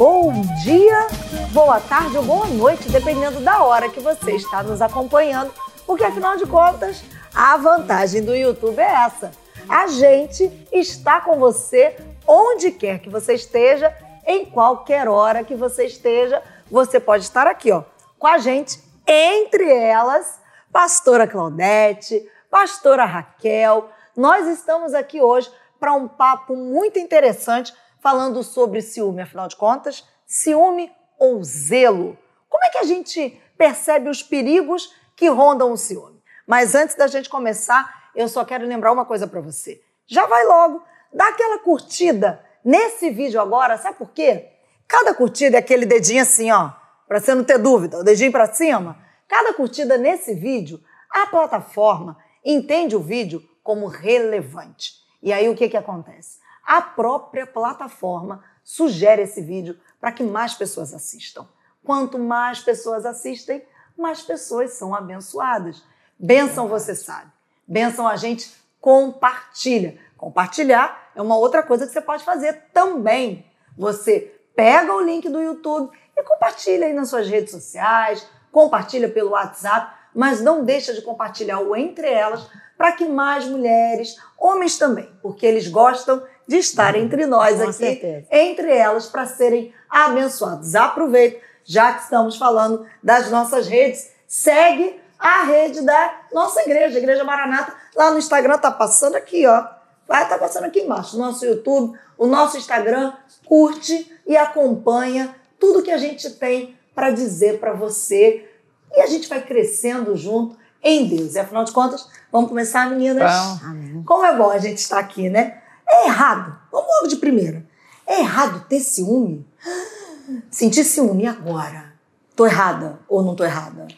bom dia, boa tarde ou boa noite, dependendo da hora que você está nos acompanhando, porque afinal de contas, a vantagem do YouTube é essa. A gente está com você onde quer que você esteja, em qualquer hora que você esteja, você pode estar aqui, ó, com a gente, entre elas, pastora Claudete, pastora Raquel. Nós estamos aqui hoje para um papo muito interessante falando sobre ciúme, afinal de contas, ciúme ou zelo. Como é que a gente percebe os perigos que rondam o ciúme? Mas antes da gente começar, eu só quero lembrar uma coisa para você. Já vai logo, dá aquela curtida nesse vídeo agora, sabe por quê? Cada curtida é aquele dedinho assim, ó, para você não ter dúvida, o dedinho para cima. Cada curtida nesse vídeo, a plataforma entende o vídeo como relevante. E aí o que, que acontece? A própria plataforma sugere esse vídeo para que mais pessoas assistam. Quanto mais pessoas assistem, mais pessoas são abençoadas. Benção você sabe. Benção a gente compartilha. Compartilhar é uma outra coisa que você pode fazer também. Você pega o link do YouTube e compartilha aí nas suas redes sociais, compartilha pelo WhatsApp, mas não deixa de compartilhar o entre elas para que mais mulheres, homens também, porque eles gostam de estar uhum. entre nós Com aqui, certeza. entre elas, para serem abençoados. Aproveito, já que estamos falando das nossas redes, segue a rede da nossa igreja, Igreja Maranata, lá no Instagram, tá passando aqui, ó. Vai estar tá passando aqui embaixo, nosso YouTube, o nosso Instagram, curte e acompanha tudo que a gente tem para dizer para você. E a gente vai crescendo junto em Deus. E afinal de contas, vamos começar, meninas? Bom. Como é bom a gente estar aqui, né? É errado. Vamos logo de primeira. É errado ter ciúme? Sentir ciúme agora. Tô errada ou não tô errada?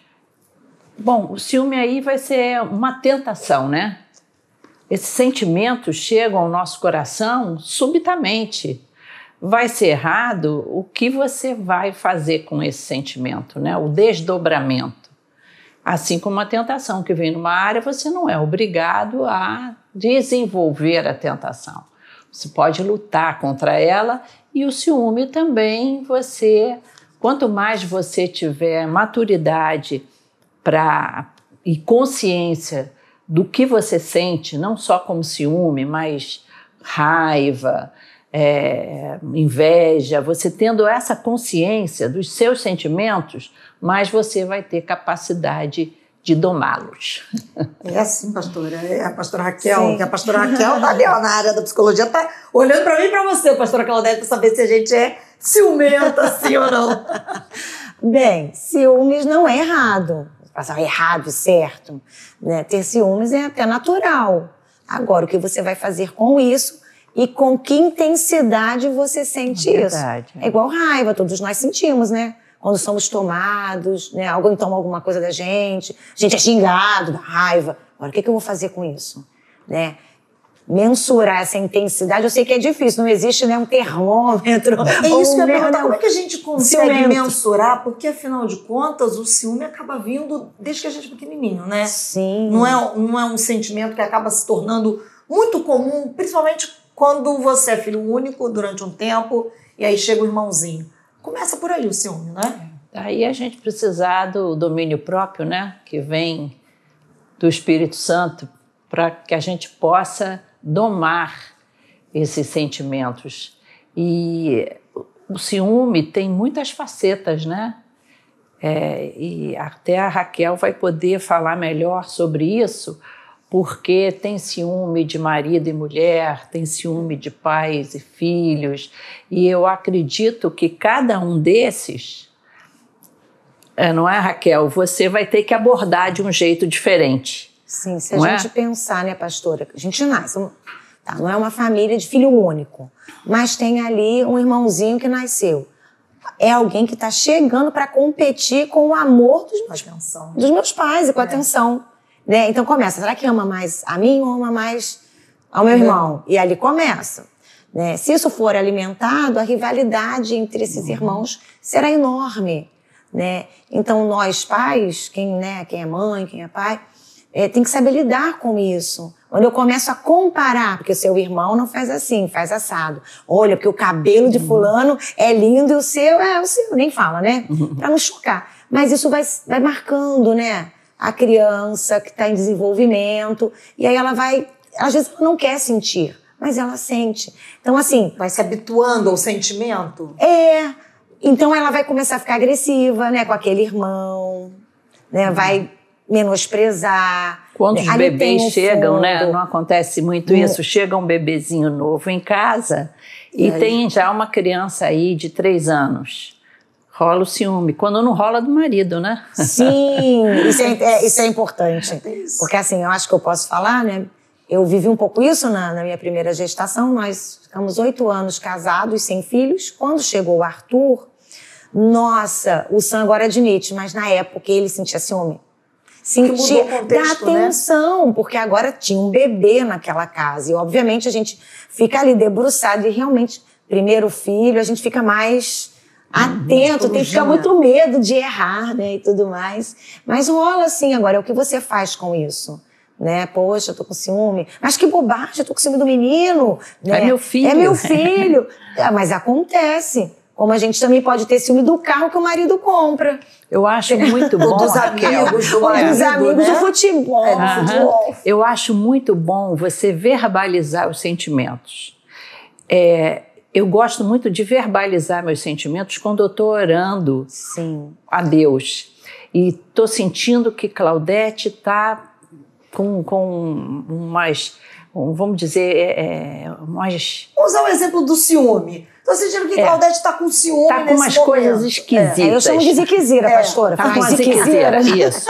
Bom, o ciúme aí vai ser uma tentação, né? Esses sentimentos chegam ao nosso coração subitamente. Vai ser errado o que você vai fazer com esse sentimento, né? O desdobramento. Assim como a tentação que vem numa área, você não é obrigado a desenvolver a tentação. Você pode lutar contra ela e o ciúme também você, quanto mais você tiver maturidade para e consciência do que você sente, não só como ciúme, mas raiva, é, inveja, você tendo essa consciência dos seus sentimentos, mais você vai ter capacidade de domá-los. É assim, pastora. É a pastora Raquel, Sim. que a pastora Raquel tá ali ó, na área da psicologia, tá olhando para mim e para você, pastora Claudete, para saber se a gente é ciumenta, sim ou não. Bem, ciúmes não é errado. Passar errado, certo. Né? Ter ciúmes é até natural. Agora, o que você vai fazer com isso e com que intensidade você sente é isso. É igual raiva, todos nós sentimos, né? Quando somos tomados, né? Alguém toma alguma coisa da gente, a gente é xingado, da raiva. Agora, o que, que eu vou fazer com isso? Né? mensurar essa intensidade, eu sei que é difícil, não existe né, um termômetro. É isso que eu ia perguntar, como é que a gente consegue ciumento. mensurar? Porque, afinal de contas, o ciúme acaba vindo desde que a gente é pequenininho, né? Sim. Não é, não é um sentimento que acaba se tornando muito comum, principalmente quando você é filho único durante um tempo e aí chega o irmãozinho. Começa por aí o ciúme, né? Aí a gente precisar do domínio próprio, né? Que vem do Espírito Santo, para que a gente possa domar esses sentimentos. E o ciúme tem muitas facetas, né? É, e até a Raquel vai poder falar melhor sobre isso, porque tem ciúme de marido e mulher, tem ciúme de pais e filhos, e eu acredito que cada um desses, é, não é, Raquel? Você vai ter que abordar de um jeito diferente. Sim, se a não gente é? pensar, né, pastora? A gente nasce, tá, não é uma família de filho único, mas tem ali um irmãozinho que nasceu. É alguém que está chegando para competir com o amor dos meus, dos meus pais e com a é. atenção. Né? Então começa, será que ama mais a mim ou ama mais ao meu irmão? E ali começa. Né? Se isso for alimentado, a rivalidade entre esses uhum. irmãos será enorme. Né? Então nós pais, quem, né, quem é mãe, quem é pai, é, tem que saber lidar com isso. Quando eu começo a comparar, porque o seu irmão não faz assim, faz assado. Olha, porque o cabelo de fulano é lindo e o seu é o seu, nem fala, né? Pra não chocar. Mas isso vai, vai marcando, né? A criança que está em desenvolvimento. E aí ela vai. Às vezes ela não quer sentir, mas ela sente. Então, assim. Vai se habituando ao sentimento? É. Então ela vai começar a ficar agressiva, né? Com aquele irmão, né? Vai menosprezar. Quando os Ali tem bebês chegam, né? Não acontece muito isso. Chega um bebezinho novo em casa e, E aí? tem já uma criança aí de três anos. Rola o ciúme. Quando não rola do marido, né? Sim, isso é, é- isso é importante. Porque assim, eu acho que eu posso falar, né? Eu vivi um pouco isso na, na minha primeira gestação. Nós ficamos oito anos casados, sem filhos. Quando chegou o Arthur, nossa, o Sam agora admite, mas na época ele sentia ciúme. Sentia da né? atenção, porque agora tinha um bebê naquela casa. E obviamente a gente fica ali debruçado e realmente, primeiro filho, a gente fica mais atento, tem que ficar muito medo de errar, né, e tudo mais. Mas rola assim agora, é o que você faz com isso? Né? Poxa, eu tô com ciúme. Mas que bobagem, eu tô com ciúme do menino. Né? É meu filho. É meu filho. Ah, mas acontece. Como a gente também pode ter ciúme do carro que o marido compra. Eu acho muito bom. Ou dos amigos do marido, dos amigos né? do futebol. É, do futebol. Eu acho muito bom você verbalizar os sentimentos. É, eu gosto muito de verbalizar meus sentimentos quando eu estou orando Sim. a Deus. E estou sentindo que Claudete está com, com umas, um, vamos dizer, é, é, umas Vamos usar o exemplo do ciúme. Tô sentindo que É. Claudete está com ciúme Tá com nesse umas momento. coisas esquisitas. É, eu chamo de ziquezira, É, pastora. Tá Fala com uma ziquezira. isso.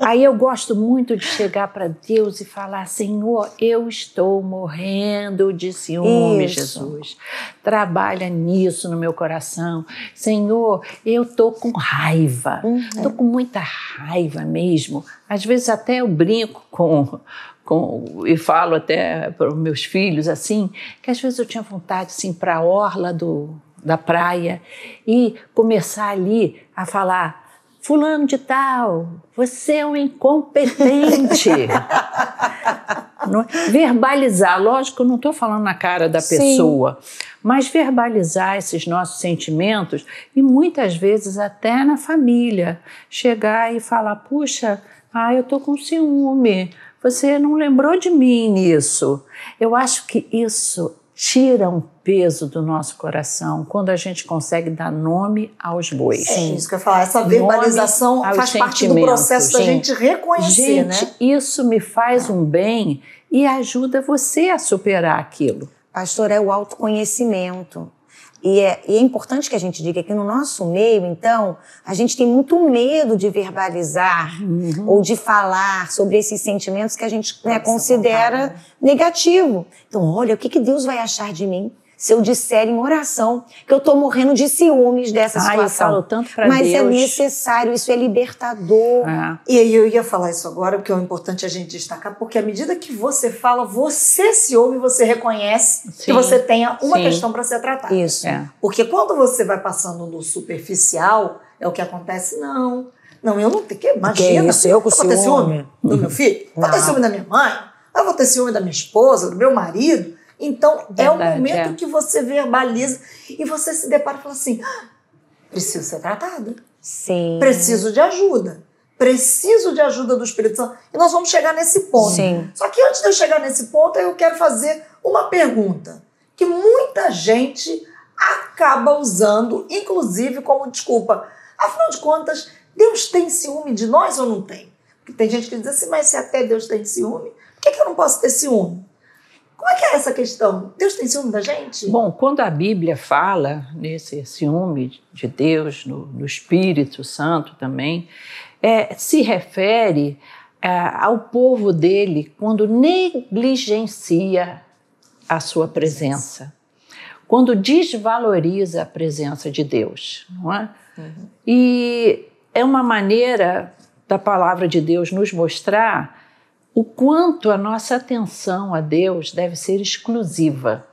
Aí eu gosto muito de chegar para Deus e falar: Senhor, eu estou morrendo de ciúme, Isso. Jesus. Trabalha nisso no meu coração. Senhor, eu tô com raiva. Tô com muita raiva mesmo. Às vezes até eu brinco com com, e falo até para os meus filhos assim, que às vezes eu tinha vontade assim para a orla do, da praia e começar ali a falar fulano de tal, você é um incompetente. É? verbalizar, lógico, eu não estou falando na cara da Sim. pessoa, mas verbalizar esses nossos sentimentos e muitas vezes até na família chegar e falar, puxa, ah, eu estou com ciúme, você não lembrou de mim nisso. Eu acho que isso tira um peso do nosso coração quando a gente consegue dar nome aos bois. É isso que eu ia falar. Essa verbalização Nome faz parte do processo da gente reconhecer, Gente, né? isso me faz um bem e ajuda você a superar aquilo. Pastor, é o autoconhecimento. E é, e é importante que a gente diga que no nosso meio, então, a gente tem muito medo de verbalizar ou de falar sobre esses sentimentos que a gente né, considera vontade, né? negativo. Então, olha, o que, que Deus vai achar de mim se eu disser em oração que eu estou morrendo de ciúmes dessa Ai, eu situação? falo tanto pra Mas é Deus. necessário, isso é libertador. É. E aí eu ia falar isso agora, porque é importante a gente destacar, porque à medida que você fala, você se ouve, você reconhece que Sim. você tenha uma Sim. questão para ser tratada. Isso. É. Porque quando você vai passando no superficial, é o que acontece, não. Não, eu não tenho que. Imagina. isso, eu com vou ter ciúme. ciúme do meu filho? Vou ter Não. ciúme da minha mãe? Eu vou ter ciúme da minha esposa, do meu marido? Então, é o Verdade, momento é. que você verbaliza e você se depara e fala assim: "Ah, preciso ser tratada. Sim. Preciso de ajuda. Preciso de ajuda do Espírito Santo. E nós vamos chegar nesse ponto. Sim. Só que antes de eu chegar nesse ponto, eu quero fazer uma pergunta que muita gente acaba usando, inclusive como desculpa. Afinal de contas, Deus tem ciúme de nós ou não tem? Porque tem gente que diz assim, mas se até Deus tem ciúme, por que, que eu não posso ter ciúme? Como é que é essa questão? Deus tem ciúme da gente? Bom, quando a Bíblia fala nesse ciúme de Deus, no, no Espírito Santo também, é, se refere é, ao povo dele quando negligencia a sua presença, quando desvaloriza a presença de Deus, não é? E é uma maneira da palavra de Deus nos mostrar o quanto a nossa atenção a Deus deve ser exclusiva.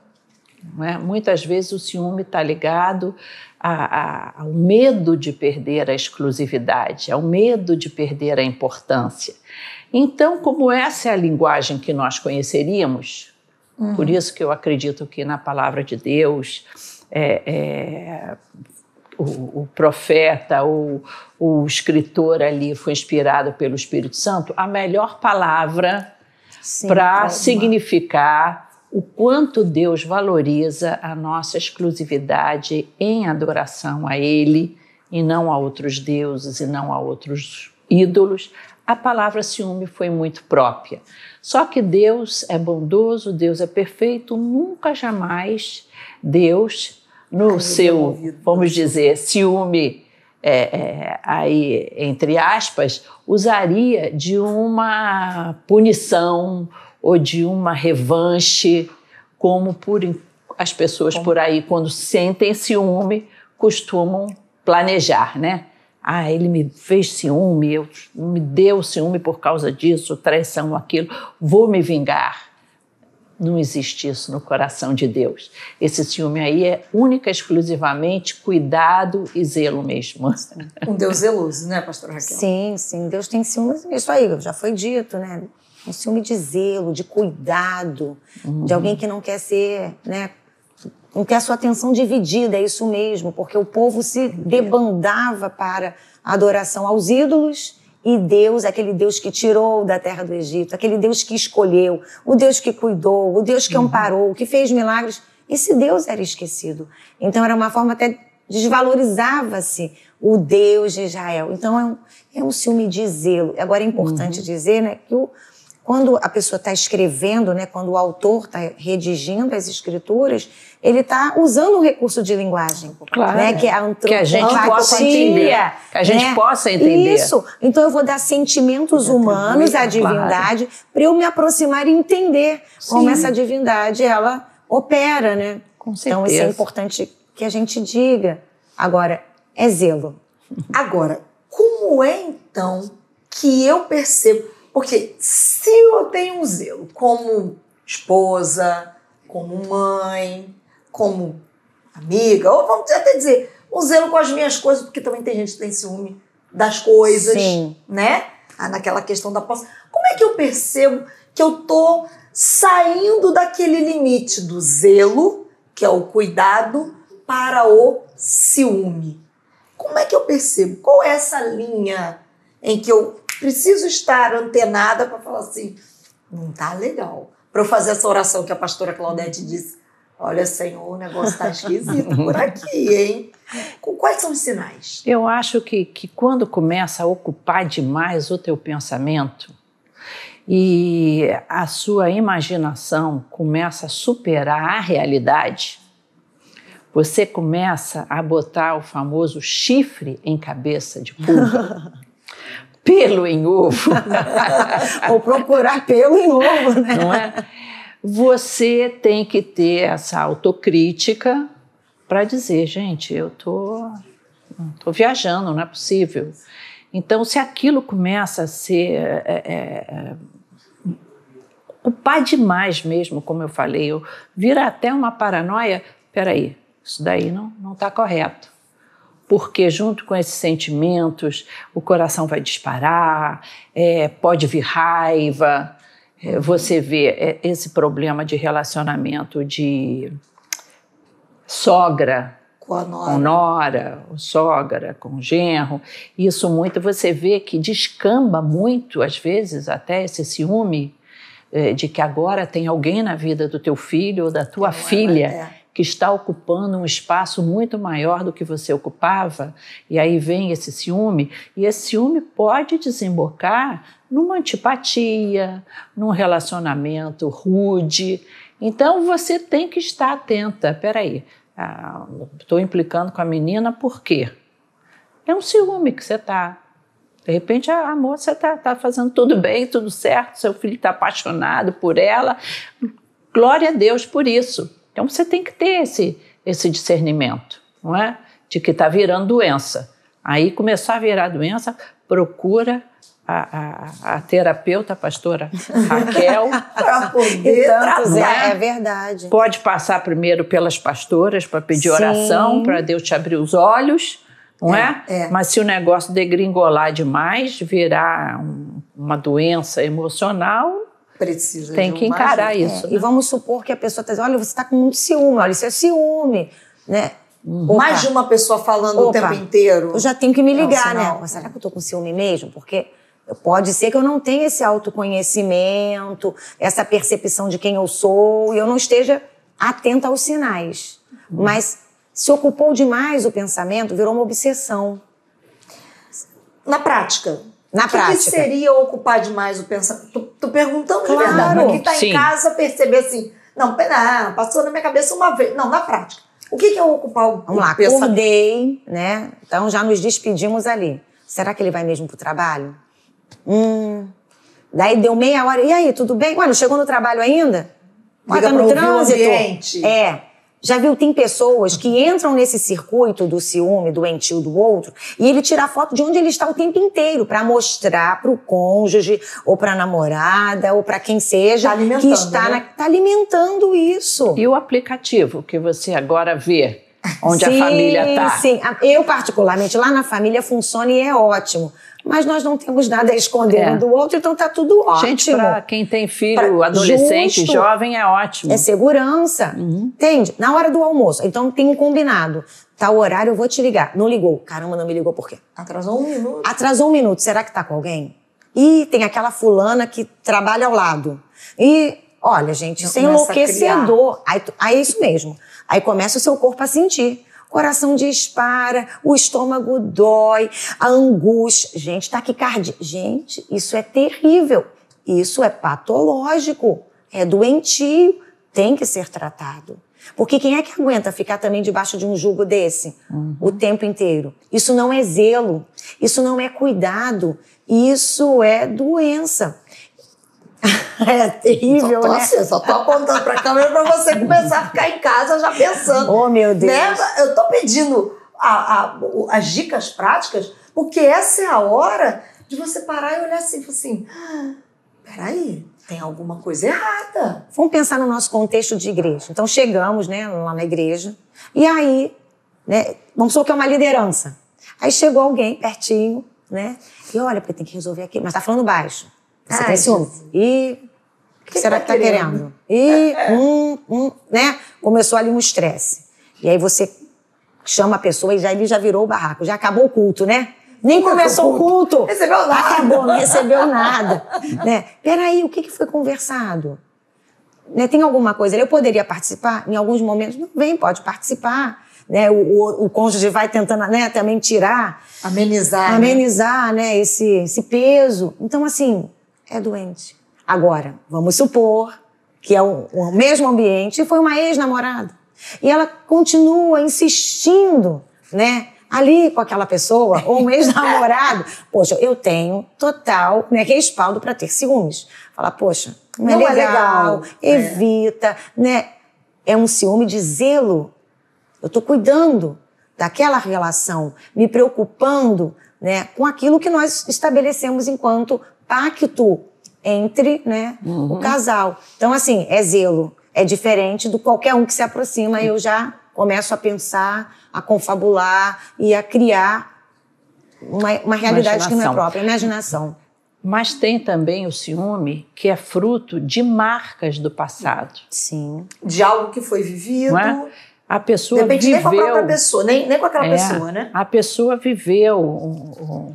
É? Muitas vezes o ciúme está ligado a, a, ao medo de perder a exclusividade, ao medo de perder a importância. Então, como essa é a linguagem que nós conheceríamos, uhum. por isso que eu acredito que na palavra de Deus, é, é, o, o, profeta, o, o escritor ali foi inspirado pelo Espírito Santo, a melhor palavra para significar o quanto Deus valoriza a nossa exclusividade em adoração a Ele e não a outros deuses e não a outros ídolos, a palavra ciúme foi muito própria. Só que Deus é bondoso, Deus é perfeito, nunca jamais Deus, no seu, vamos dizer, ciúme, é, é, aí, entre aspas, usaria de uma punição ou de uma revanche, como por, as pessoas como? por aí, quando sentem ciúme, costumam planejar, né? Ah, ele me fez ciúme, eu, me deu ciúme por causa disso, traição, aquilo, vou me vingar. Não existe isso no coração de Deus. Esse ciúme aí é única, exclusivamente cuidado e zelo mesmo. Um Deus zeloso, né, pastor Raquel? Sim, sim. Deus tem ciúme, isso aí já foi dito, né? um ciúme de zelo, de cuidado, uhum. de alguém que não quer ser, né, não quer a sua atenção dividida, é isso mesmo, porque o povo se debandava para a adoração aos ídolos e Deus, aquele Deus que tirou da terra do Egito, aquele Deus que escolheu, o Deus que cuidou, o Deus que uhum. amparou, que fez milagres, esse Deus era esquecido. Então era uma forma até desvalorizava-se o Deus de Israel. Então é um, é um ciúme de zelo. Agora é importante uhum. dizer né, que o, quando a pessoa está escrevendo, né, quando o autor está redigindo as escrituras, ele está usando um recurso de linguagem, claro, né, que é a que a gente possa entender, que a gente né? possa entender. Isso. Então eu vou dar sentimentos humanos à divindade claro. para eu me aproximar e entender Sim. como essa divindade ela opera, né? Com certeza. Então isso é importante que a gente diga. Agora é zelo. Agora, como é então que eu percebo porque se eu tenho um zelo como esposa, como mãe, como amiga, ou vamos até dizer, um zelo com as minhas coisas, porque também tem gente que tem ciúme das coisas, Sim. né? Ah, naquela questão da posse. Como é que eu percebo que eu tô saindo daquele limite do zelo, que é o cuidado, para o ciúme? Como é que eu percebo? Qual é essa linha em que eu preciso estar antenada para falar assim, não tá legal. Para eu fazer essa oração que a pastora Claudete disse, olha, Senhor, o negócio está esquisito por aqui, hein? Quais são os sinais? Eu acho que, que quando começa a ocupar demais o teu pensamento e a sua imaginação começa a superar a realidade, você começa a botar o famoso chifre em cabeça de pulga. pelo em ovo. Ou procurar pelo em ovo, né? Não é? Você tem que ter essa autocrítica para dizer, gente, eu tô, tô viajando, não é possível. Então, se aquilo começa a ser é, é, é ocupar demais mesmo, como eu falei, eu, vira até uma paranoia, peraí, isso daí não está correto porque junto com esses sentimentos o coração vai disparar, é, pode vir raiva. É, você vê é, esse problema de relacionamento de sogra com, a nora. com nora, sogra com genro. Isso muito você vê que descamba muito, às vezes, até esse ciúme é, de que agora tem alguém na vida do teu filho ou da tua filha é que está ocupando um espaço muito maior do que você ocupava, e aí vem esse ciúme, e esse ciúme pode desembocar numa antipatia, num relacionamento rude. Então você tem que estar atenta. Peraí, estou ah, implicando com a menina por quê? É um ciúme que você está. De repente a, a moça está tá fazendo tudo bem, tudo certo, seu filho está apaixonado por ela. Glória a Deus por isso. Então você tem que ter esse, esse discernimento, não é? De que está virando doença. Aí começar a virar doença, procura a, a, a terapeuta, a pastora Raquel. Para E poder tratar. é, é verdade. Pode passar primeiro pelas pastoras para pedir Sim. oração, para Deus te abrir os olhos, não é? é. Mas se o negócio degringolar demais, virar um- uma doença emocional, Precisa tem de que encarar ajuda. isso. É, E vamos supor que a pessoa está dizendo, olha, você está com muito ciúme, olha, isso é ciúme, né? Opa, Mais de uma pessoa falando o Opa. tempo inteiro. Eu já tenho que me ligar, É um né? Será que eu tô com ciúme mesmo? Porque pode ser que eu não tenha esse autoconhecimento, essa percepção de quem eu sou, e eu não esteja atenta aos sinais. Mas se ocupou demais o pensamento, virou uma obsessão. Na prática. Na o que prática. Que seria ocupar demais o pensamento? Tô, tô perguntando de Claro. verdade. Mas quem tá Sim. em casa perceber assim, não, pera, passou na minha cabeça uma vez. Não, na prática. O que, que é ocupar o, Vamos lá, pensamento? acordei, né? Então já nos despedimos ali. Será que ele vai mesmo pro trabalho? Hum. Daí deu meia hora. E aí, tudo bem? Ué, não chegou no trabalho ainda? Ué, Liga tá no trânsito? ambiente. É. Já viu, tem pessoas que entram nesse circuito do ciúme, doentio do outro, e ele tira foto de onde ele está o tempo inteiro para mostrar pro cônjuge, ou pra namorada, ou para quem seja, Tá que está né? na- tá alimentando isso. E o aplicativo que você agora vê, onde sim, a família está. Sim, A- eu particularmente, lá na família funciona e é ótimo. Mas nós não temos nada a esconder É. um do outro, então tá tudo ótimo. Gente, para quem tem filho Pra- adolescente, justo. jovem, é ótimo. É segurança. Uhum. Entende? Na hora do almoço. Então tem um combinado. Tá o horário, eu vou te ligar. Não ligou. Caramba, não me ligou por quê? Atrasou um minuto. Atrasou um minuto. Será que tá com alguém? E tem aquela fulana que trabalha ao lado. E, olha, gente, isso é enlouquecedor. Aí, aí é isso mesmo. Aí começa o seu corpo a sentir. Coração dispara, o estômago dói, a angústia. Gente, taquicardia. Gente, isso é terrível. Isso é patológico. É doentio. Tem que ser tratado. Porque quem é que aguenta ficar também debaixo de um jugo desse o tempo inteiro? Isso não é zelo, isso não é cuidado, isso é doença. é terrível, só tô né? assim, só tô apontando pra câmera pra você começar a ficar em casa já pensando. Oh, meu Deus. Né? Eu tô pedindo a- a- as dicas práticas, porque essa é a hora de você parar e olhar assim, e falar assim, "Ah, peraí, tem alguma coisa errada. Vamos pensar no nosso contexto de igreja. Então chegamos, né, lá na igreja, e aí, né, vamos supor que é uma liderança. Aí chegou alguém pertinho, né, e olha, porque tem que resolver aqui, mas tá falando baixo. Você Ai, tem ciúme? E o que, que será tá que tá querendo? querendo? E hum, hum, né, começou ali um estresse. E aí você chama a pessoa e já ele já virou o barraco, já acabou o culto, né? Nem começou o o culto. Recebeu nada. Acabou, não recebeu nada. né? Peraí, o que, que foi conversado? Né, tem alguma coisa ali? Eu poderia participar? Em alguns momentos, não vem, pode participar. Né? O, o, o cônjuge vai tentando né, também tirar, Amenizar. né? amenizar né, esse, esse peso. Então, assim, é doente. Agora, vamos supor que é o, o mesmo ambiente e foi uma ex-namorada. E ela continua insistindo, né? Ali com aquela pessoa, ou um ex-namorado. Poxa, eu tenho total né, respaldo para ter ciúmes. Falar, poxa, não, Não é é legal, legal. É. evita, né? É um ciúme de zelo. Eu estou cuidando daquela relação, me preocupando né, com aquilo que nós estabelecemos enquanto pacto entre né, o casal. Então, assim, é zelo. É diferente do qualquer um que se aproxima. Eu já começo a pensar, a confabular e a criar uma, uma realidade que não é própria, imaginação. Mas tem também o ciúme que é fruto de marcas do passado, Sim. De algo que foi vivido. é? A pessoa Depende nem com a própria viveu, pessoa, nem, nem com aquela É, pessoa, né? a pessoa viveu, um- um-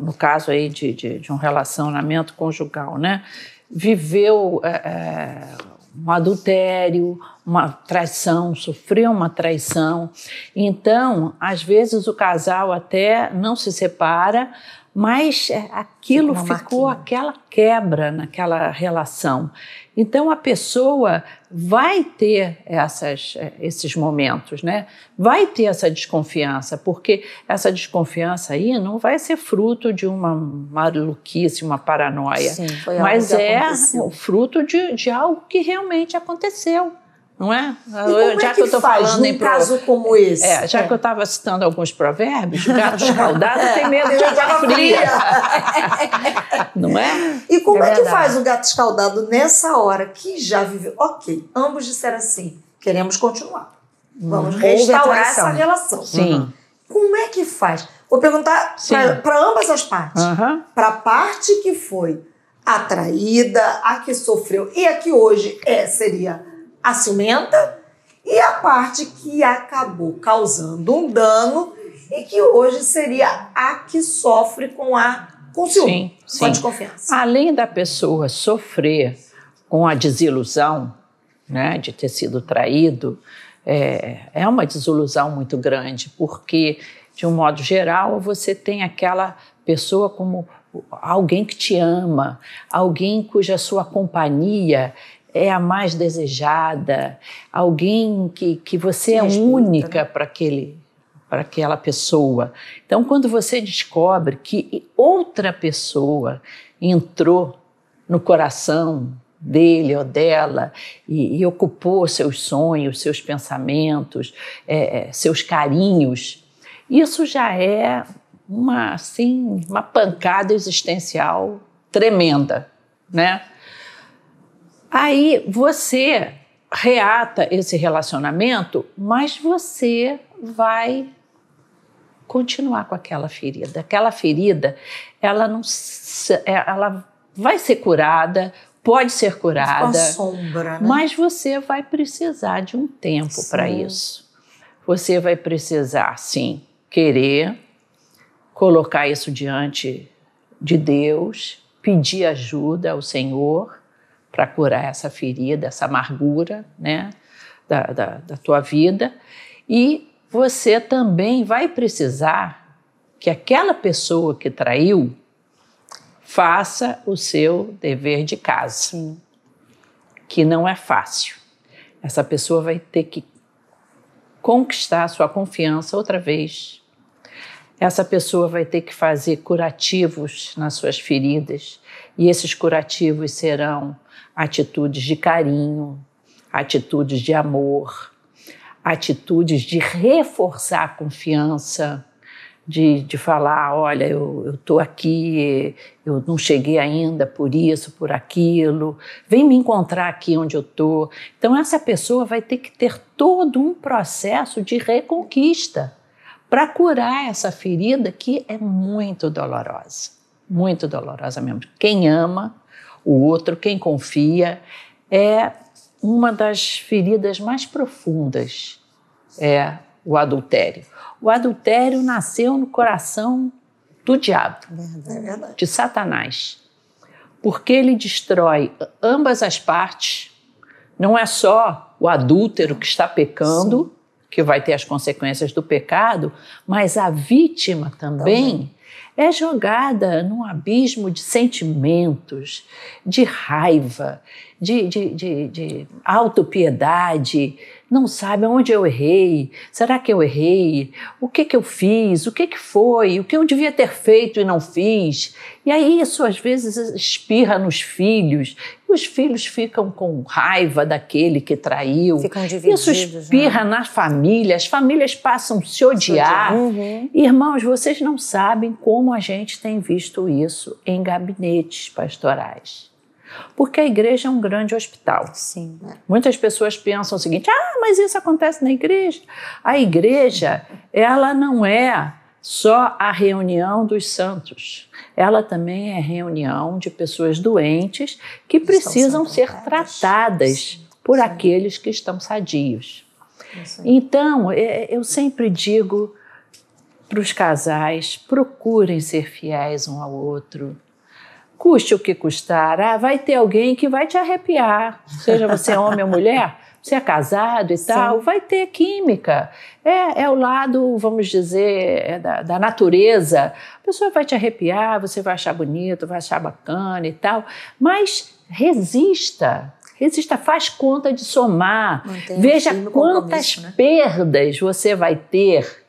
no caso aí de, de, de um relacionamento conjugal, né? Viveu é, é, um adultério, uma traição, sofreu uma traição. Então, às vezes o casal até não se separa, mas é, aquilo ficou aquela quebra naquela relação. Então a pessoa vai ter essas, eh, esses momentos, né? Vai ter essa desconfiança, porque essa desconfiança aí não vai ser fruto de uma maluquice, uma paranoia, Sim. Mas é aconteceu. fruto de, de algo que realmente aconteceu. Não é? E já é que, que eu estou falando em caso como esse. É, já é. que eu estava citando alguns provérbios, gato escaldado tem medo de água fria. não é? E como é, é que faz o gato escaldado nessa hora que já viveu? Ok, ambos disseram assim: queremos continuar. Vamos hum, restaurar essa relação. Sim. Uhum. Como é que faz? Vou perguntar para ambas as partes. Uhum. Para a parte que foi atraída, a que sofreu e a que hoje é seria a ciumenta e a parte que acabou causando um dano e que hoje seria a que sofre com a com ciúme, sim, com a desconfiança. Além da pessoa sofrer com a desilusão, né, de ter sido traído, é, é uma desilusão muito grande, porque, de um modo geral, você tem aquela pessoa como alguém que te ama, alguém cuja sua companhia é a mais desejada, alguém que, que você é única né? para aquele para aquela pessoa. Então, quando você descobre que outra pessoa entrou no coração dele ou dela e, e ocupou seus sonhos, seus pensamentos, é, é seus carinhos, isso já é uma assim uma pancada existencial tremenda, né? Aí você reata esse relacionamento, mas você vai continuar com aquela ferida. Aquela ferida, ela não é, ela vai ser curada, pode ser curada, sombra, né? mas você vai precisar de um tempo para isso. Você vai precisar, sim, querer colocar isso diante de Deus, pedir ajuda ao Senhor para curar essa ferida, essa amargura né, da, da, da tua vida. E você também vai precisar que aquela pessoa que traiu faça o seu dever de casa, Sim. que não é fácil. Essa pessoa vai ter que conquistar a sua confiança outra vez. Essa pessoa vai ter que fazer curativos nas suas feridas, e esses curativos serão atitudes de carinho, atitudes de amor, atitudes de reforçar a confiança, de, de falar: olha, eu estou aqui, eu não cheguei ainda por isso, por aquilo, vem me encontrar aqui onde eu estou. Então, essa pessoa vai ter que ter todo um processo de reconquista para curar essa ferida que é muito dolorosa muito dolorosa mesmo. Quem ama o outro, quem confia, é uma das feridas mais profundas, é o adultério. O adultério nasceu no coração do diabo, é de Satanás, porque ele destrói ambas as partes. Não é só o adúltero que está pecando, Sim. que vai ter as consequências do pecado, mas a vítima também. também é jogada num abismo de sentimentos, de raiva, de, de, de, de autopiedade, não sabe onde eu errei, será que eu errei, o que, que eu fiz, o que, que foi, o que eu devia ter feito e não fiz. E aí isso às vezes espirra nos filhos, e os filhos ficam com raiva daquele que traiu. Ficam divididos. Isso espirra né? na família, as famílias passam a se odiar. Uhum. Irmãos, vocês não sabem como a gente tem visto isso em gabinetes pastorais. Porque a igreja é um grande hospital. Sim. Muitas pessoas pensam o seguinte: ah, mas isso acontece na igreja. A igreja, ela não é só a reunião dos santos. Ela também é reunião de pessoas doentes que precisam ser tratadas Sim. por Sim. aqueles que estão sadios. Então, é, eu sempre digo para os casais: procurem ser fiéis um ao outro custe o que custar, ah, vai ter alguém que vai te arrepiar, seja você homem ou mulher, você é casado e Sim. tal, vai ter química. É, é o lado, vamos dizer, é da, da, natureza. A pessoa vai te arrepiar, você vai achar bonito, vai achar bacana e tal, mas resista. Resista, faz conta de somar. Veja quantas né? perdas você vai ter.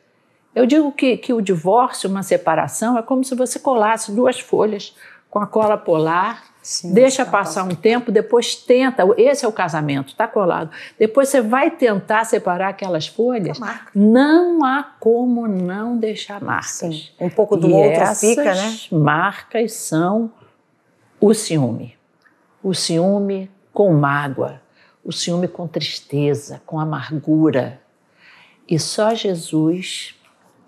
Eu digo que, que o divórcio, uma separação, é como se você colasse duas folhas com a cola polar Sim, Deixa tá passar um tempo, depois tenta. Esse é o casamento, tá colado. Depois você vai tentar separar aquelas folhas. Não há como não deixar marcas. Sim. Um pouco do e outro fica, né? Marcas são o ciúme. O ciúme com mágoa, o ciúme com tristeza, com amargura. E só Jesus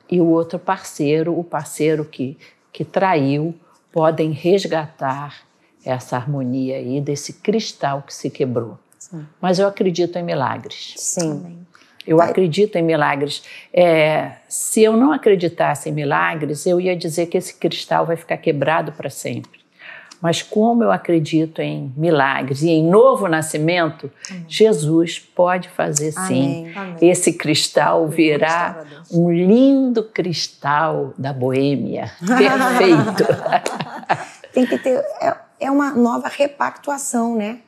e o outro parceiro, o parceiro que, que traiu, podem resgatar essa harmonia aí desse cristal que se quebrou. Sim. Mas eu acredito em milagres. Sim. Eu Vai. acredito em milagres. É, se eu não acreditasse em milagres, eu ia dizer que esse cristal vai ficar quebrado para sempre. Mas como eu acredito em milagres e em novo nascimento, Amém. Jesus pode fazer sim. Amém. Esse cristal virar um lindo cristal da Boêmia. Perfeito. Tem que ter. É, é uma nova repactuação, né?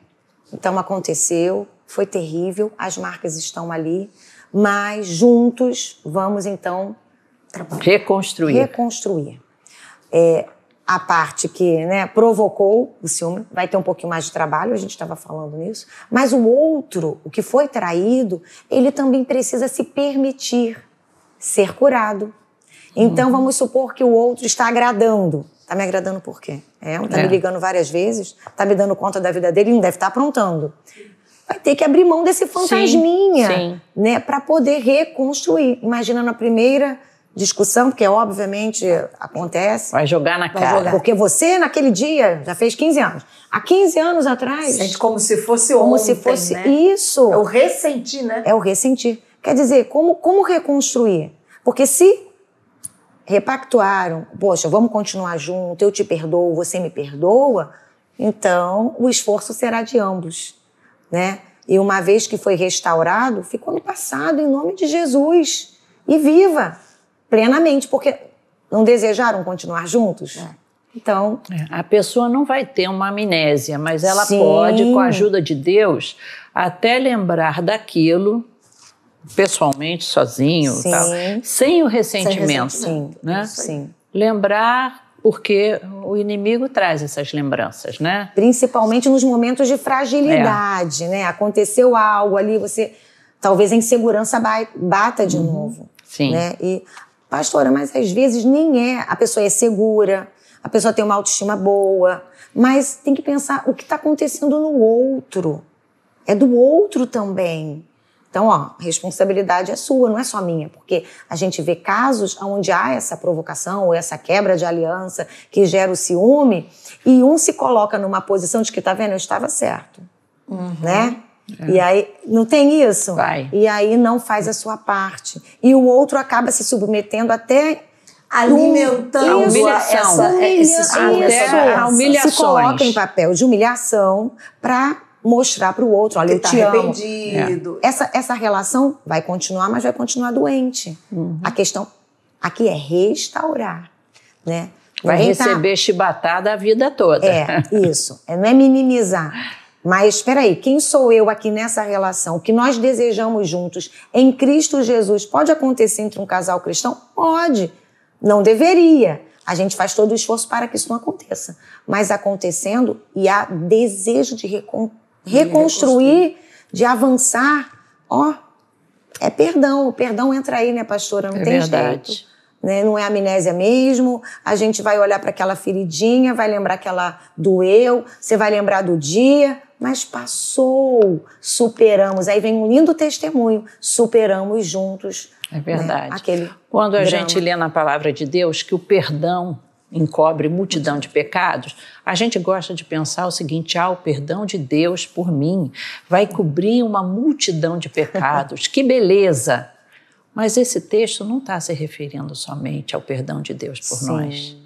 Então aconteceu, foi terrível, as marcas estão ali, mas juntos vamos então reconstruir. Reconstruir. É, a parte que né, provocou o ciúme vai ter um pouquinho mais de trabalho, a gente estava falando nisso, mas o outro, o que foi traído, ele também precisa se permitir ser curado. Então uhum. vamos supor que o outro está agradando. Tá me agradando por quê? É, tá é. me ligando várias vezes, tá me dando conta da vida dele, não deve estar tá aprontando. Vai ter que abrir mão desse fantasminha, sim, sim. né, para poder reconstruir. Imagina na primeira discussão, porque obviamente acontece. Vai jogar na vai cara. Jogar. Porque você, naquele dia, já fez 15 anos. Há 15 anos atrás. Sente como se fosse como ontem, se fosse né? isso. É o ressentir, né? É o ressentir. Quer dizer, como, como reconstruir? Porque se repactuaram, poxa, vamos continuar junto, eu te perdoo, você me perdoa, então o esforço será de ambos, né? E uma vez que foi restaurado, ficou no passado, em nome de Jesus. E viva plenamente, porque não desejaram continuar juntos? É. Então. É, a pessoa não vai ter uma amnésia, mas ela sim. pode, com a ajuda de Deus, até lembrar daquilo pessoalmente, sozinho, tal, sem o ressentimento. Sim, né? sim. Lembrar porque o inimigo traz essas lembranças, né? Principalmente nos momentos de fragilidade, é. né? Aconteceu algo ali, você talvez a insegurança bata de uhum. novo. Sim. Né? E, pastora, mas às vezes nem é. A pessoa é segura, a pessoa tem uma autoestima boa, mas tem que pensar o que está acontecendo no outro. É do outro também. Então, ó, a responsabilidade é sua, não é só minha, porque a gente vê casos onde há essa provocação ou essa quebra de aliança que gera o ciúme e um se coloca numa posição de que, tá vendo, eu estava certo, uhum. né? É. E aí, não tem isso? Vai. E aí não faz a sua parte. E o outro acaba se submetendo até alimentando a humilhação. Essa, humilha, essa, a humilhação. Se coloca em papel de humilhação para mostrar para o outro, olha, eu tá te arrependido. amo. Essa, essa relação vai continuar, mas vai continuar doente. Uhum. A questão aqui é restaurar, né? Vai Ninguém receber tá... chibatada a vida toda. É, isso. É, não é minimizar. Mas espera aí, quem sou eu aqui nessa relação? O que nós desejamos juntos em Cristo Jesus pode acontecer entre um casal cristão? Pode. Não deveria. A gente faz todo o esforço para que isso não aconteça. Mas acontecendo e há desejo de recon reconstruir, de avançar, ó, é perdão. O perdão entra aí, né, pastora? Não é tem verdade. jeito. Né? Não é amnésia mesmo. A gente vai olhar para aquela feridinha, vai lembrar que ela doeu, você vai lembrar do dia, mas passou, superamos. Aí vem um lindo testemunho, superamos juntos. É verdade. Né? Aquele Quando a drama. gente lê na palavra de Deus que o perdão encobre multidão de pecados, a gente gosta de pensar o seguinte: ah, o perdão de Deus por mim vai cobrir uma multidão de pecados. que beleza! Mas esse texto não está se referindo somente ao perdão de Deus por Sim. nós.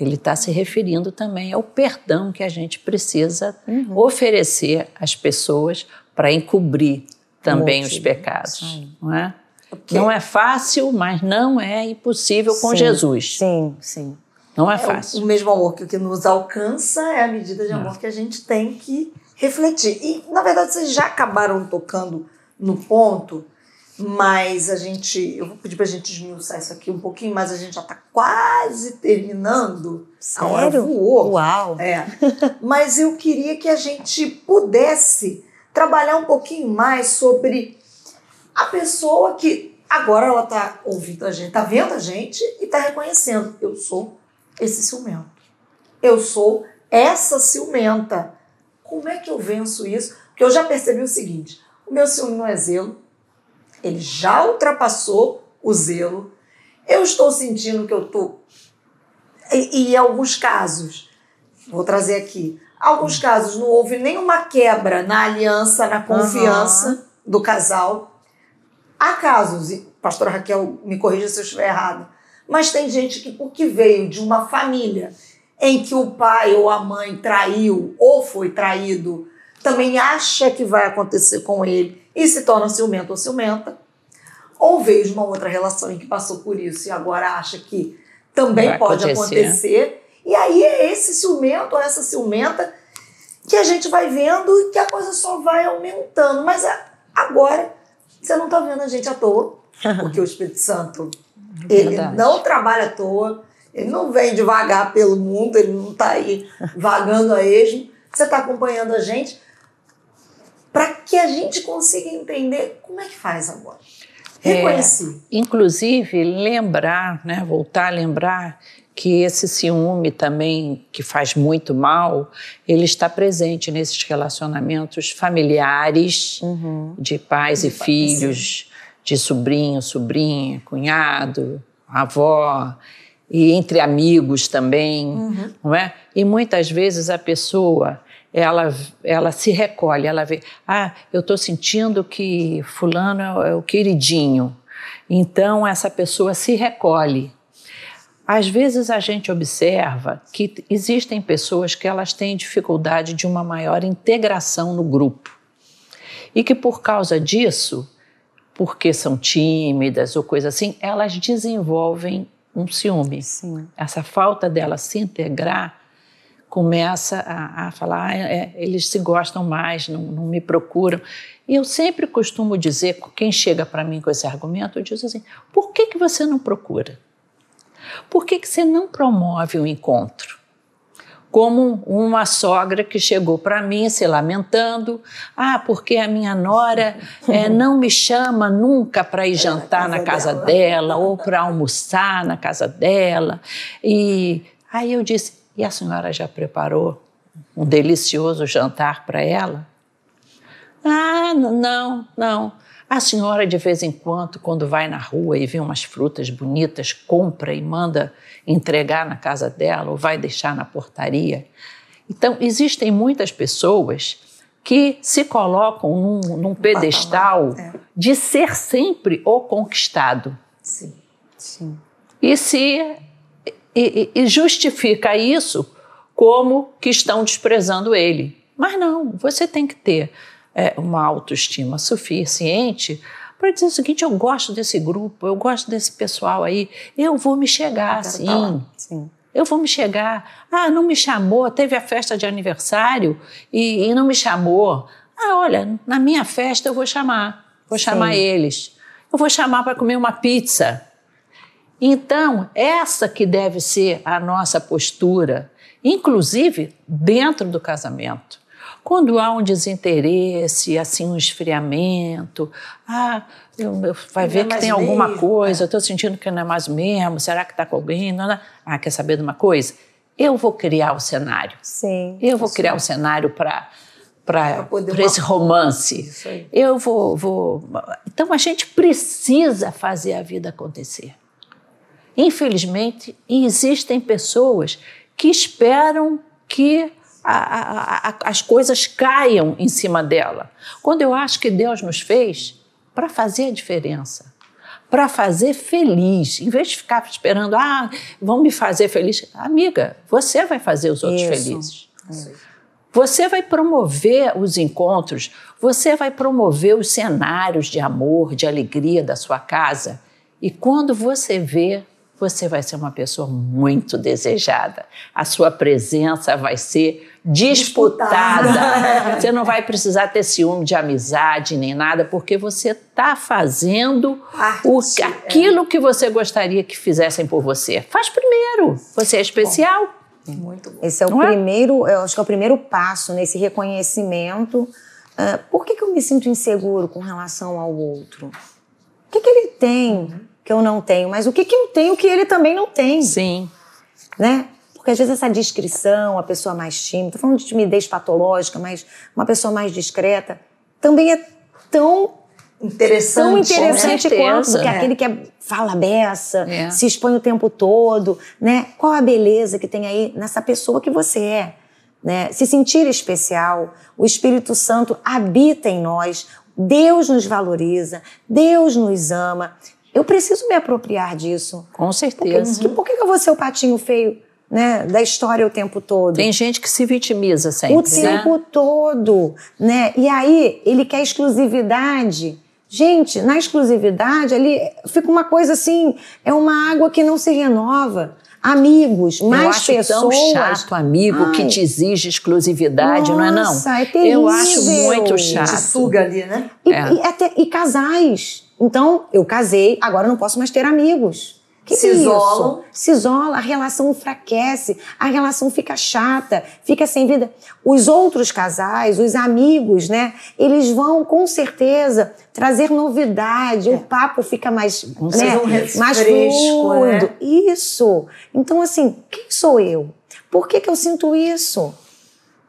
Ele está se referindo também ao perdão que a gente precisa uhum. oferecer às pessoas para encobrir também os pecados, não é? Okay. Não é fácil, mas não é impossível com sim, Jesus. Sim, sim. Não é fácil. É o, o, mesmo amor que o que nos alcança é a medida de amor é. que a gente tem que refletir. E, na verdade, vocês já acabaram tocando no ponto mas a gente. Eu vou pedir pra gente esmiuçar isso aqui um pouquinho, mas a gente já tá quase terminando. Sério? A hora voou. Uau! É. Mas eu queria que a gente pudesse trabalhar um pouquinho mais sobre a pessoa que agora ela tá ouvindo a gente, tá vendo a gente e tá reconhecendo. Eu sou esse ciumento. Eu sou essa ciumenta. Como é que eu venço isso? Porque eu já percebi o seguinte: o meu ciúme não é zelo, ele já ultrapassou o zelo. Eu estou sentindo que eu estou. E, e em alguns casos, vou trazer aqui, alguns casos não houve nenhuma quebra na aliança, na confiança do casal. Há casos, e pastora Raquel me corrija se eu estiver errado, mas tem gente que, porque veio de uma família em que o pai ou a mãe traiu ou foi traído, também acha que vai acontecer com ele e se torna ciumento ou ciumenta, ou veio de uma outra relação em que passou por isso e agora acha que também Vai pode acontecer. acontecer. E aí é esse ciumento ou essa ciumenta que a gente vai vendo e que a coisa só vai aumentando. Mas agora você não está vendo a gente à toa, porque o Espírito Santo ele Verdade. não trabalha à toa, ele não vem devagar pelo mundo, ele não está aí vagando a esmo. Você está acompanhando a gente para que a gente consiga entender como é que faz agora. É. Reconhecer. Inclusive, lembrar, né, voltar a lembrar que esse ciúme também, que faz muito mal, ele está presente nesses relacionamentos familiares, de pais e pais, filhos, de sobrinho, sobrinha, cunhado, avó, e entre amigos também, não é? E muitas vezes a pessoa ela, ela se recolhe, ela vê, ah, eu estou sentindo que fulano é o- é o queridinho. Então essa pessoa se recolhe. Às vezes a gente observa que existem pessoas que elas têm dificuldade de uma maior integração no grupo. E que por causa disso, porque são tímidas ou coisa assim, elas desenvolvem um ciúme. Sim. Essa falta dela se integrar começa a, a falar, "Ah, é, eles se gostam mais, não, não me procuram. E eu sempre costumo dizer, quem chega para mim com esse argumento, eu digo assim, por que, que você não procura? Por que, que você não promove um encontro? Como uma sogra que chegou para mim se lamentando, ah, porque a minha nora eh, não me chama nunca para ir jantar na casa dela. dela ou para almoçar na casa dela. E aí eu disse, e a senhora já preparou um delicioso jantar para ela? Ah, não, não. A senhora, de vez em quando, quando vai na rua e vê umas frutas bonitas, compra e manda entregar na casa dela ou vai deixar na portaria. Então, existem muitas pessoas que se colocam num, num pedestal é. de ser sempre o conquistado Sim. Sim. e se e, e- e justifica isso como que estão desprezando ele. Mas não, você tem que ter é, uma autoestima suficiente para dizer o seguinte: eu gosto desse grupo, eu gosto desse pessoal aí, eu vou me chegar quero sim. Sim. Eu vou me chegar. Ah, não me chamou, teve a festa de aniversário e, e não me chamou. Ah, olha, na minha festa eu vou chamar. Vou Sim. chamar eles. Eu vou chamar para comer uma pizza. Então, essa que deve ser a nossa postura, inclusive dentro do casamento. Quando há um desinteresse, assim, um esfriamento, ah, eu, eu- vai Não ver é que tem alguma mesmo, coisa, é. estou sentindo que não é mais mesmo, será que está com alguém? Não, não. Ah, quer saber de uma coisa? Eu vou criar o cenário. Sim. Eu vou criar o cenário para para esse romance. Eu vou, vou. Então a gente precisa fazer a vida acontecer. Infelizmente, existem pessoas que esperam que a- a- a- as coisas caiam em cima dela. Quando eu acho que Deus nos fez para fazer a diferença, para fazer feliz, em vez de ficar esperando, ah, vão me fazer feliz. Amiga, você vai fazer os outros Isso. felizes. Você vai promover os encontros, você vai promover os cenários de amor, de alegria da sua casa. E quando você vê, você vai ser uma pessoa muito desejada. A sua presença vai ser disputada. disputada. Você não vai precisar ter ciúme de amizade nem nada, porque você está fazendo o, é. aquilo é. que você gostaria que fizessem por você. Faz primeiro. Você é especial. Bom, muito bom. Esse é o não é? primeiro, é? eu acho que é o primeiro passo nesse reconhecimento. Uh, por que, que eu me sinto inseguro com relação ao outro? O que, que ele tem? Que eu não tenho, mas o que, que eu tenho que ele também não tem. Sim. Né? Porque às vezes essa discrição, a pessoa mais tímida, tô falando de timidez patológica, mas uma pessoa mais discreta, também é tão interessante, tão interessante quanto do que é. aquele que é, fala beça, é. se expõe o tempo todo, né? Qual a beleza que tem aí nessa pessoa que você é? Né? Se sentir especial, o Espírito Santo habita em nós, Deus nos valoriza, Deus nos ama. Eu preciso me apropriar disso. Com certeza. Por que, por que eu vou ser o patinho feio né, da história o tempo todo? Tem gente que se vitimiza sempre. O né? tempo todo. Né? E aí ele quer exclusividade. Gente, na exclusividade ali fica uma coisa assim, é uma água que não se renova amigos, mais eu acho pessoas. tão chato amigo Ai. que te exige exclusividade, Nossa, não é não? É terrível. Eu acho muito chato. Te suga ali, né? E, é. e, até, e casais. Então, eu casei, agora eu não posso mais ter amigos. Que se é isolam. Se isola, a relação enfraquece, a relação fica chata, fica sem vida. Os outros casais, os amigos, né? Eles vão com certeza trazer novidade, é. o papo fica mais, né, um mais fluido. Né? Isso. Então, assim, quem sou eu? Por que, que eu sinto isso?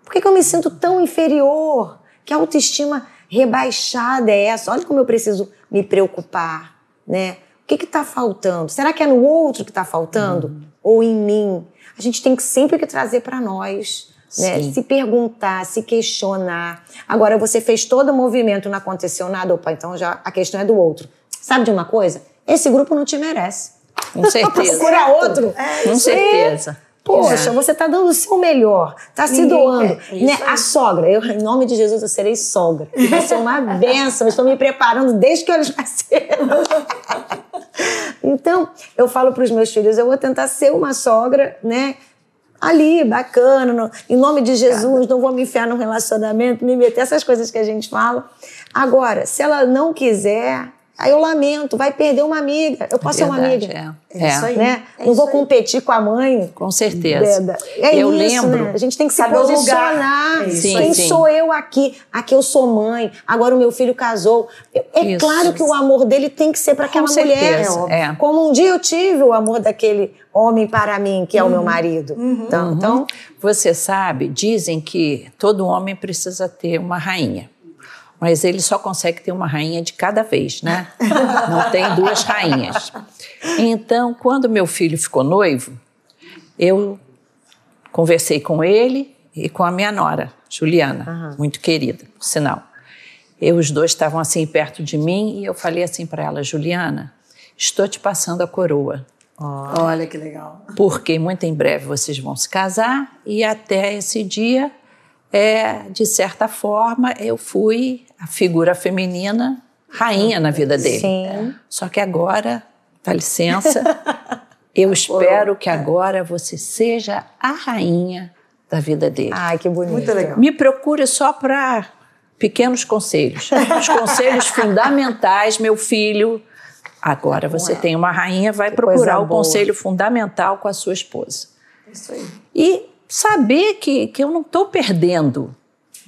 Por que, que eu me sinto tão inferior? Que autoestima rebaixada é essa? Olha como eu preciso me preocupar, né? O que está faltando? Será que é no outro que está faltando? Uhum. Ou em mim? A gente tem que sempre que trazer para nós. Né? Se perguntar, se questionar. Agora, você fez todo o movimento, não aconteceu nada, opa, então já a questão é do outro. Sabe de uma coisa? Esse grupo não te merece. Com certeza. Procura outro. É, Com certeza. Poxa, você está dando o seu melhor, está se doando. É né? A sogra, eu, em nome de Jesus, eu serei sogra. Vai ser uma benção. Estou me preparando desde que eles nasceram. então, eu falo para os meus filhos, eu vou tentar ser uma sogra, né? Ali, bacana, no, em nome de Jesus, não vou me enfiar num relacionamento, me meter essas coisas que a gente fala. Agora, se ela não quiser, Aí eu lamento, vai perder uma amiga. Eu posso Verdade, ser uma amiga. É, é isso aí. Né? É não vou aí. competir com a mãe. Com certeza. É eu isso, lembro. Né? A gente tem que se Saber posicionar. É sim, Quem sim. sou eu aqui? Aqui eu sou mãe, agora o meu filho casou. É isso. claro que o amor dele tem que ser para aquela com mulher. É. Como um dia eu tive o amor daquele homem para mim, que é uhum. o meu uhum. marido. Uhum. Então, uhum. então, você sabe, dizem que todo homem precisa ter uma rainha mas ele só consegue ter uma rainha de cada vez, né? Não tem duas rainhas. Então, quando meu filho ficou noivo, eu conversei com ele e com a minha nora, Juliana, uhum. muito querida, por sinal. Eu, os dois estavam assim perto de mim e eu falei assim para ela, Juliana, estou te passando a coroa. Oh. Olha que legal. Porque muito em breve vocês vão se casar e até esse dia, é, de certa forma, eu fui a figura feminina rainha na vida dele. Sim. Só que agora, dá licença, eu espero que agora você seja a rainha da vida dele. Ai, que bonito. Muito legal. Me procure só para pequenos conselhos. Os conselhos fundamentais, meu filho. Agora você tem uma rainha, vai que procurar o conselho fundamental com a sua esposa. Isso aí. E saber que, que eu não estou perdendo.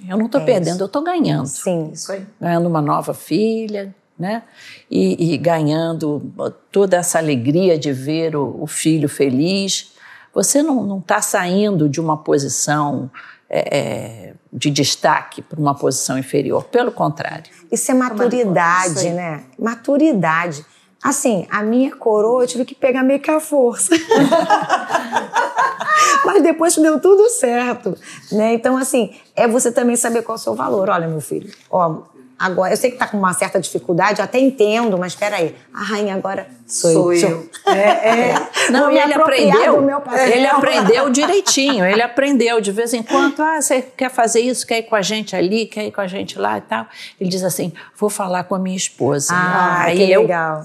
Eu não estou é perdendo, isso. eu estou ganhando. Sim, isso aí. Ganhando uma nova filha, né? E, e ganhando toda essa alegria de ver o, o filho feliz. Você não está saindo de uma posição é, é de destaque para uma posição inferior, pelo contrário. Isso é maturidade, né? Maturidade. Assim, a minha coroa eu tive que pegar meio que a força. Mas depois deu tudo certo, né? Então, assim, é você também saber qual é o seu valor. Olha, meu filho, ó, agora, eu sei que tá com uma certa dificuldade, eu até entendo, mas espera aí, a rainha agora sou, sou eu. eu. É, é. Não, e ele aprendeu, ele aprendeu direitinho, ele aprendeu de vez em quando, ah, você quer fazer isso, quer ir com a gente ali, quer ir com a gente lá e tal. Ele diz assim, vou falar com a minha esposa. Ah, aí que eu, legal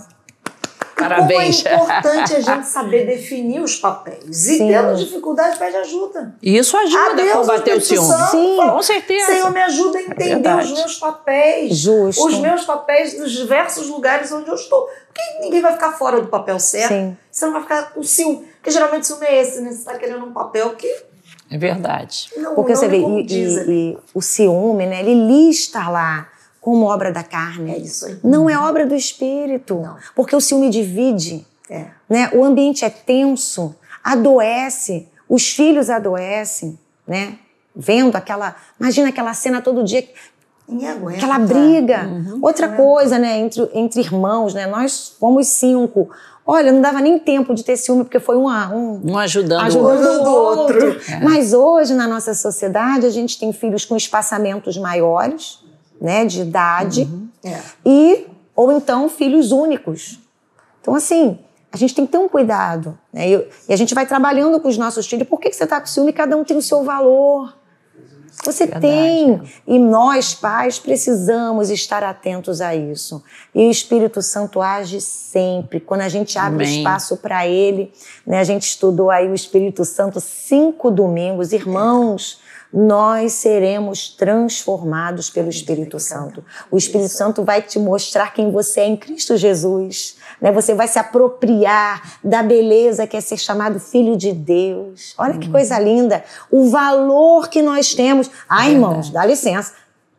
Parabéns. Como é importante a gente saber definir os papéis. E Sim. tendo dificuldade, pede ajuda. Isso ajuda a Deus, combater o ciúme. Sim. Com certeza. Senhor, me ajuda a entender verdade. os meus papéis. Justo. Os meus papéis dos diversos lugares onde eu estou. Porque ninguém vai ficar fora do papel certo. Sim. Você não vai ficar com ciúme. Porque geralmente o ciúme é esse, né? Você está querendo um papel que É verdade. não, Porque não você vê, e, e- ali. e o ciúme, né? Ele lista lá como obra da carne. É isso aí. Não é obra do espírito. Não. Porque o ciúme divide. É. né? O ambiente é tenso, adoece, os filhos adoecem, né? Vendo aquela, imagina aquela cena todo dia, aquela briga. Uhum. Outra coisa, né? Entre, entre irmãos, né? Nós fomos cinco. Olha, não dava nem tempo de ter ciúme porque foi um, um Um ajudando, o ajudando o outro. outro. Mas hoje, na nossa sociedade, a gente tem filhos com espaçamentos maiores, né? De idade. É. E, ou então, filhos únicos. Então, assim, a gente tem que ter um cuidado. Né? E, e a gente vai trabalhando com os nossos filhos. Por que, que você está com ciúme? Cada um tem o seu valor. Você Verdade, tem. E nós, pais, precisamos estar atentos a isso. E o Espírito Santo age sempre. Quando a gente abre Amém. espaço para ele, né? a gente estudou aí o Espírito Santo cinco domingos. Irmãos, nós seremos transformados pelo Espírito Santo. O Espírito Santo vai te mostrar quem você é em Cristo Jesus. Né? Você vai se apropriar da beleza que é ser chamado filho de Deus. Olha que coisa linda. O valor que nós temos. Ah, irmãos, dá licença.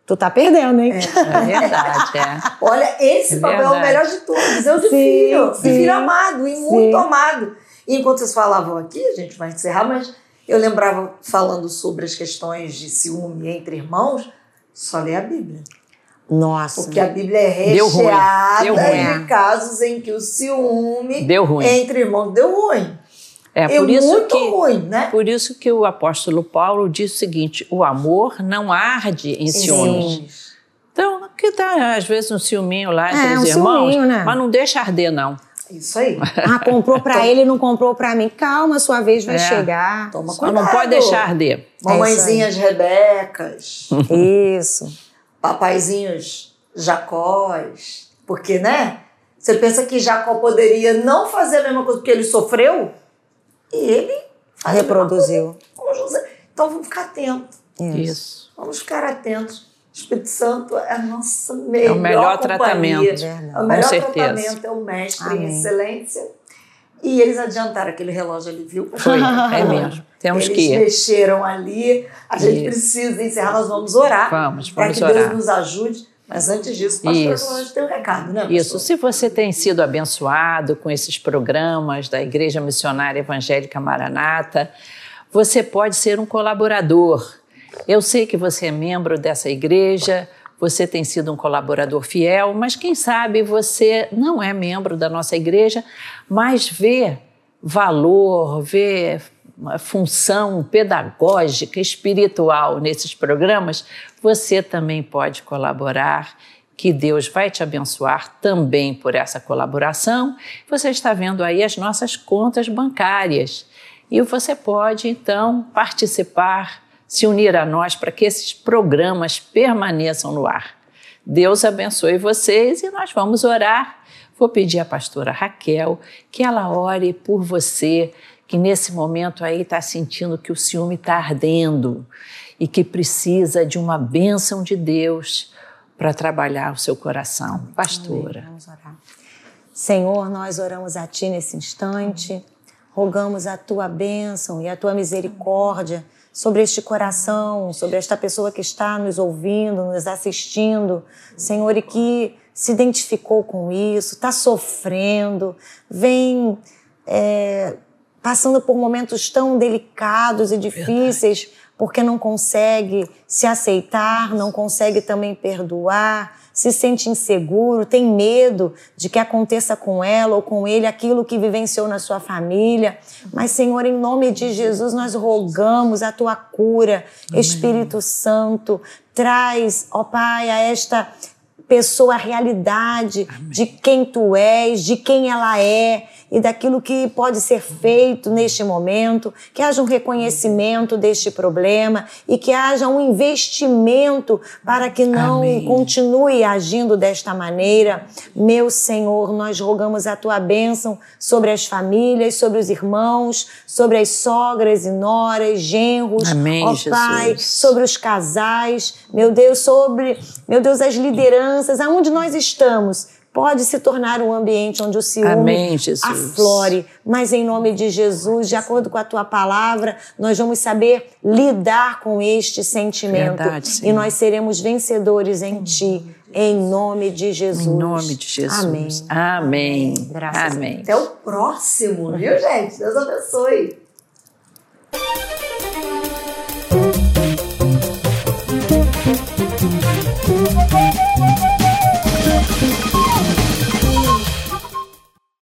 Tu tá perdendo, hein? É verdade, é. Olha, esse É papel é o melhor de todos. É o de Sim, filho. Sim. filho amado e Sim. muito amado. E enquanto vocês falavam aqui, a gente vai encerrar, mas eu lembrava falando sobre as questões de ciúme entre irmãos, só ler a Bíblia. Nossa. Porque a Bíblia é Deu ruim. recheada Deu ruim. de casos em que o ciúme Deu ruim. entre irmãos deu ruim. É É por isso muito que ruim, né? por isso que o apóstolo Paulo diz o seguinte: o amor não arde em ciúmes. Sim. Então, que tá às vezes um ciúminho lá entre É, os um irmãos, né? mas não deixa arder não. Isso aí. Ah, comprou pra ele, não comprou pra mim. Calma, sua vez vai É. chegar. Toma Só cuidado. não pode deixar arder. Mamãezinhas Rebecas, Isso. papaizinhos Jacós. Porque, né? Você pensa que Jacó poderia não fazer a mesma coisa porque ele sofreu? E ele Reproduziu. com José. Então vamos ficar atentos. Isso. Vamos ficar atentos. Espírito Santo é a nossa melhor, É o melhor companhia. tratamento. É o melhor Com certeza. tratamento, é o mestre em Amém. excelência. E eles adiantaram aquele relógio ali, viu? Foi, é mesmo. Temos Eles que ir. mexeram ali. A gente Isso. precisa encerrar, nós vamos orar. Vamos, Para vamos que orar. Deus nos ajude. Mas antes disso, pastor, Isso. tem um recado, né? Isso, pastor? se você tem sido abençoado com esses programas da Igreja Missionária Evangélica Maranata, você pode ser um colaborador. Eu sei que você é membro dessa igreja, você tem sido um colaborador fiel, mas quem sabe você não é membro da nossa igreja, mas vê valor, vê uma função pedagógica, espiritual nesses programas, você também pode colaborar, que Deus vai te abençoar também por essa colaboração. Você está vendo aí as nossas contas bancárias e você pode então participar, se unir a nós para que esses programas permaneçam no ar. Deus abençoe vocês e nós vamos orar. Vou pedir à pastora Raquel que ela ore por você, que nesse momento aí está sentindo que o ciúme está ardendo e que precisa de uma bênção de Deus para trabalhar o seu coração. Pastora. Vamos orar. Senhor, nós oramos a Ti nesse instante, rogamos a Tua bênção e a Tua misericórdia sobre este coração, sobre esta pessoa que está nos ouvindo, nos assistindo, Senhor, e que se identificou com isso, está sofrendo, vem é, passando por momentos tão delicados e difíceis, porque não consegue se aceitar, não consegue também perdoar, se sente inseguro, tem medo de que aconteça com ela ou com ele aquilo que vivenciou na sua família. Mas, Senhor, em nome de Jesus, nós rogamos a tua cura. Espírito Santo, traz, ó Pai, a esta pessoa a realidade Amém. de quem tu és, de quem ela é e daquilo que pode ser feito neste momento, que haja um reconhecimento deste problema e que haja um investimento para que não Amém. continue agindo desta maneira. Meu Senhor, nós rogamos a tua bênção sobre as famílias, sobre os irmãos, sobre as sogras e noras, genros, Amém, ó Pai, sobre os casais, meu Deus, sobre, meu Deus, as lideranças, aonde nós estamos pode se tornar um ambiente onde o ciúme Amém, aflore. Mas em nome de Jesus, de acordo com a tua palavra, nós vamos saber lidar com este sentimento. Verdade, e nós seremos vencedores em ti. Em nome de Jesus. Em nome de Jesus. Amém. Amém. Graças Amém. Até o próximo, viu, gente? Deus abençoe.